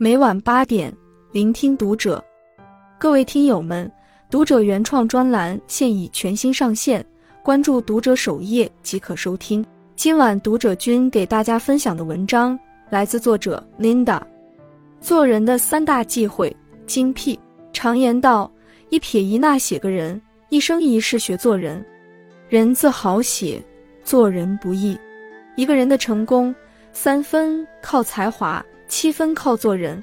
每晚八点，聆听读者。各位听友们，读者原创专栏现已全新上线，关注读者首页即可收听。今晚读者君给大家分享的文章来自作者 Linda。做人的三大忌讳：精辟。常言道，一撇一捺写个人，一生一世学做人。人字好写，做人不易。一个人的成功，三分靠才华。七分靠做人，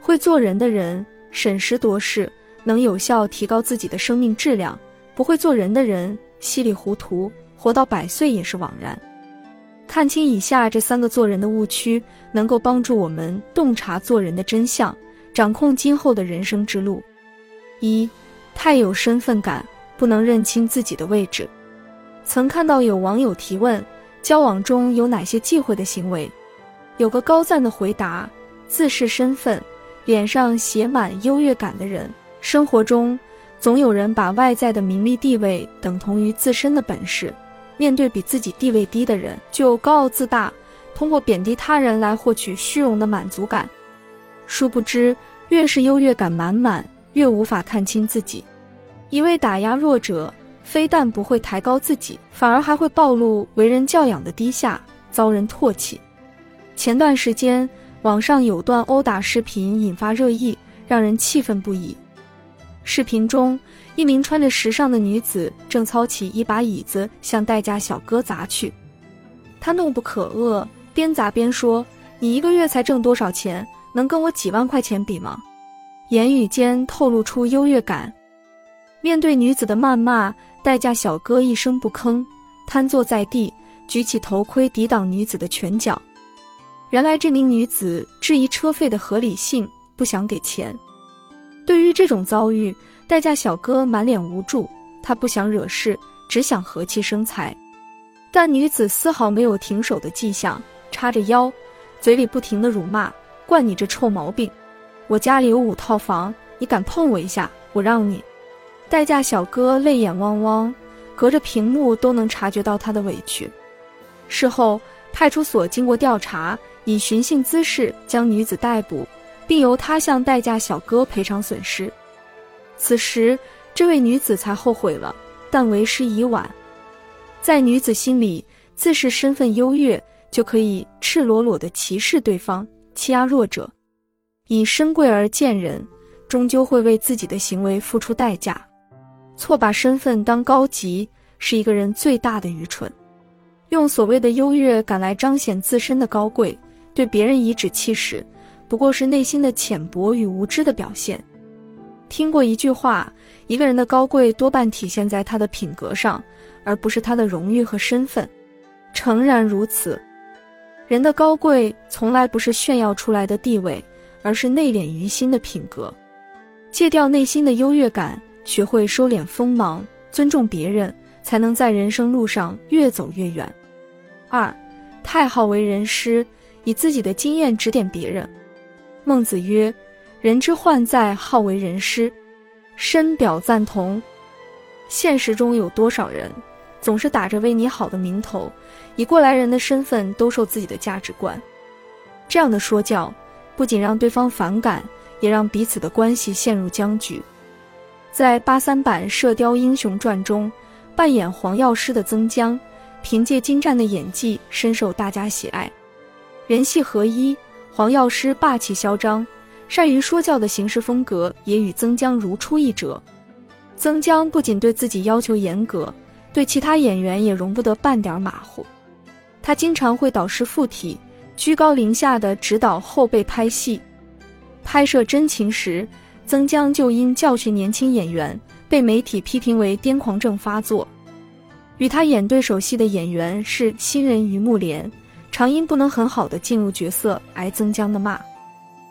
会做人的人审时度势，能有效提高自己的生命质量；不会做人的人稀里糊涂，活到百岁也是枉然。看清以下这三个做人的误区，能够帮助我们洞察做人的真相，掌控今后的人生之路。一，太有身份感，不能认清自己的位置。曾看到有网友提问：交往中有哪些忌讳的行为？有个高赞的回答：自视身份，脸上写满优越感的人。生活中，总有人把外在的名利地位等同于自身的本事。面对比自己地位低的人，就高傲自大，通过贬低他人来获取虚荣的满足感。殊不知，越是优越感满满，越无法看清自己。一味打压弱者，非但不会抬高自己，反而还会暴露为人教养的低下，遭人唾弃。前段时间，网上有段殴打视频引发热议，让人气愤不已。视频中，一名穿着时尚的女子正操起一把椅子向代驾小哥砸去，她怒不可遏，边砸边说：“你一个月才挣多少钱？能跟我几万块钱比吗？”言语间透露出优越感。面对女子的谩骂，代驾小哥一声不吭，瘫坐在地，举起头盔抵挡女子的拳脚。原来这名女子质疑车费的合理性，不想给钱。对于这种遭遇，代驾小哥满脸无助，他不想惹事，只想和气生财。但女子丝毫没有停手的迹象，叉着腰，嘴里不停的辱骂：“惯你这臭毛病！我家里有五套房，你敢碰我一下，我让你！”代驾小哥泪眼汪汪，隔着屏幕都能察觉到他的委屈。事后，派出所经过调查。以寻衅滋事将女子逮捕，并由他向代驾小哥赔偿损失。此时，这位女子才后悔了，但为时已晚。在女子心里，自视身份优越，就可以赤裸裸地歧视对方，欺压弱者。以身贵而贱人，终究会为自己的行为付出代价。错把身份当高级，是一个人最大的愚蠢。用所谓的优越感来彰显自身的高贵。对别人颐指气使，不过是内心的浅薄与无知的表现。听过一句话：一个人的高贵多半体现在他的品格上，而不是他的荣誉和身份。诚然如此，人的高贵从来不是炫耀出来的地位，而是内敛于心的品格。戒掉内心的优越感，学会收敛锋芒，尊重别人，才能在人生路上越走越远。二，太好为人师。以自己的经验指点别人。孟子曰：“人之患在好为人师。”深表赞同。现实中有多少人总是打着为你好的名头，以过来人的身份兜售自己的价值观？这样的说教不仅让对方反感，也让彼此的关系陷入僵局。在八三版《射雕英雄传》中，扮演黄药师的曾江，凭借精湛的演技深受大家喜爱。人戏合一，黄药师霸气嚣张，善于说教的行事风格也与曾江如出一辙。曾江不仅对自己要求严格，对其他演员也容不得半点马虎。他经常会导师附体，居高临下的指导后辈拍戏。拍摄真情时，曾江就因教训年轻演员，被媒体批评为癫狂症发作。与他演对手戏的演员是新人于慕莲。常因不能很好的进入角色挨曾江的骂，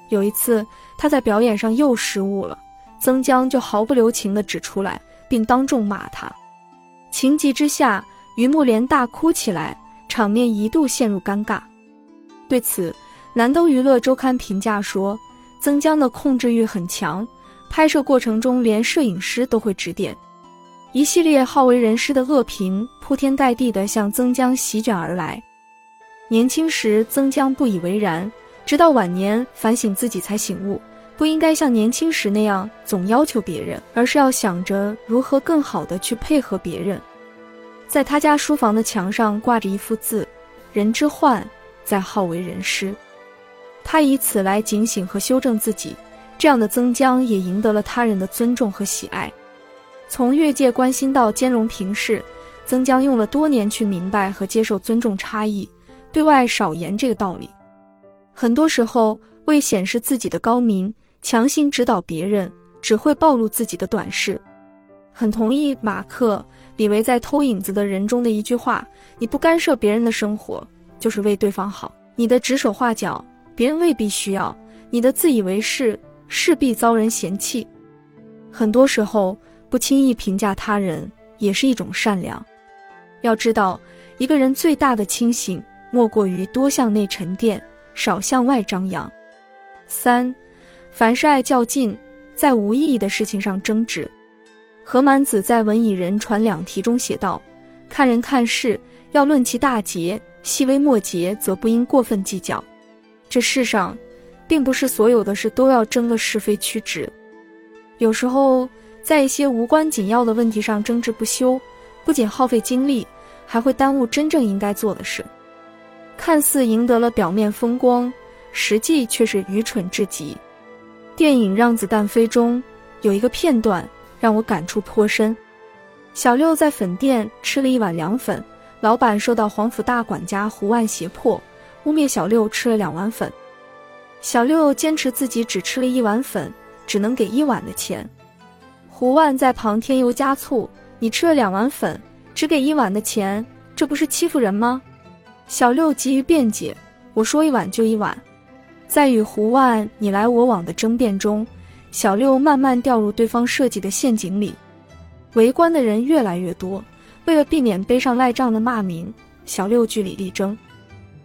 有一次他在表演上又失误了，曾江就毫不留情地指出来，并当众骂他。情急之下，于慕莲大哭起来，场面一度陷入尴尬。对此，南都娱乐周刊评价说，曾江的控制欲很强，拍摄过程中连摄影师都会指点。一系列好为人师的恶评铺天盖地地向曾江席卷而来。年轻时，曾江不以为然，直到晚年反省自己才醒悟，不应该像年轻时那样总要求别人，而是要想着如何更好的去配合别人。在他家书房的墙上挂着一幅字：“人之患在好为人师。”他以此来警醒和修正自己。这样的曾江也赢得了他人的尊重和喜爱。从越界关心到兼容平视，曾江用了多年去明白和接受尊重差异，对外少言这个道理。很多时候，为显示自己的高明，强行指导别人，只会暴露自己的短视。很同意马克。李维在《偷影子的人》中的一句话：“你不干涉别人的生活，就是为对方好。你的指手画脚，别人未必需要；你的自以为是，势必遭人嫌弃。很多时候，不轻易评价他人，也是一种善良。要知道，一个人最大的清醒，莫过于多向内沉淀，少向外张扬。三，凡是爱较劲，在无意义的事情上争执。”何满子在《文以仁传两题》中写道：“看人看事，要论其大节，细微末节，则不应过分计较。这世上，并不是所有的事都要争个是非曲直。有时候，在一些无关紧要的问题上争执不休，不仅耗费精力，还会耽误真正应该做的事。看似赢得了表面风光，实际却是愚蠢至极。”电影《让子弹飞》中有一个片段。让我感触颇深。小六在粉店吃了一碗凉粉，老板受到黄府大管家胡万胁迫，污蔑小六吃了两碗粉。小六坚持自己只吃了一碗粉，只能给一碗的钱。胡万在旁添油加醋：“你吃了两碗粉，只给一碗的钱，这不是欺负人吗？”小六急于辩解：“我说一碗就一碗。”在与胡万你来我往的争辩中。小六慢慢掉入对方设计的陷阱里，围观的人越来越多。为了避免背上赖账的骂名，小六据理力争。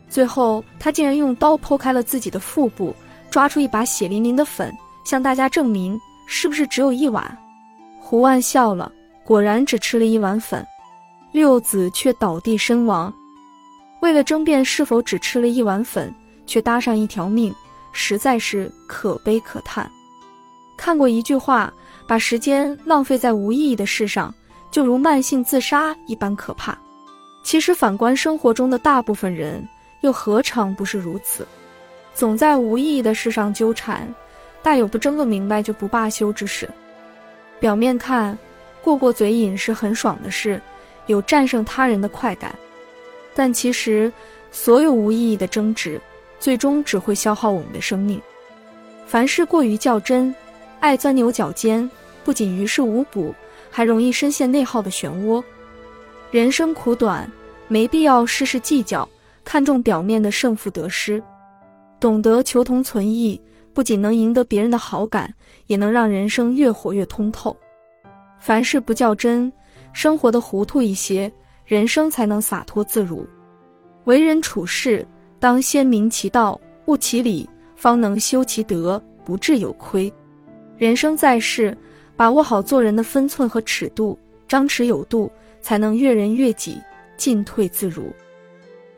最后，他竟然用刀剖开了自己的腹部，抓出一把血淋淋的粉，向大家证明是不是只有一碗。胡万笑了，果然只吃了一碗粉。六子却倒地身亡。为了争辩是否只吃了一碗粉，却搭上一条命，实在是可悲可叹。看过一句话，把时间浪费在无意义的事上，就如慢性自杀一般可怕。其实反观生活中的大部分人，又何尝不是如此？总在无意义的事上纠缠，大有不争个明白就不罢休之势。表面看，过过嘴瘾是很爽的事，有战胜他人的快感。但其实，所有无意义的争执，最终只会消耗我们的生命。凡事过于较真。爱钻牛角尖，不仅于事无补，还容易深陷内耗的漩涡。人生苦短，没必要事事计较，看重表面的胜负得失。懂得求同存异，不仅能赢得别人的好感，也能让人生越活越通透。凡事不较真，生活的糊涂一些，人生才能洒脱自如。为人处事，当先明其道，悟其理，方能修其德，不致有亏。人生在世，把握好做人的分寸和尺度，张弛有度，才能悦人悦己，进退自如。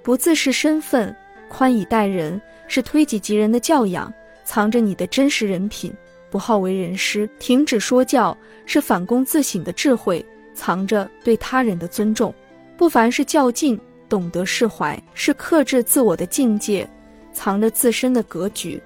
不自视身份，宽以待人，是推己及人的教养，藏着你的真实人品；不好为人师，停止说教，是反躬自省的智慧，藏着对他人的尊重；不凡是较劲，懂得释怀，是克制自我的境界，藏着自身的格局。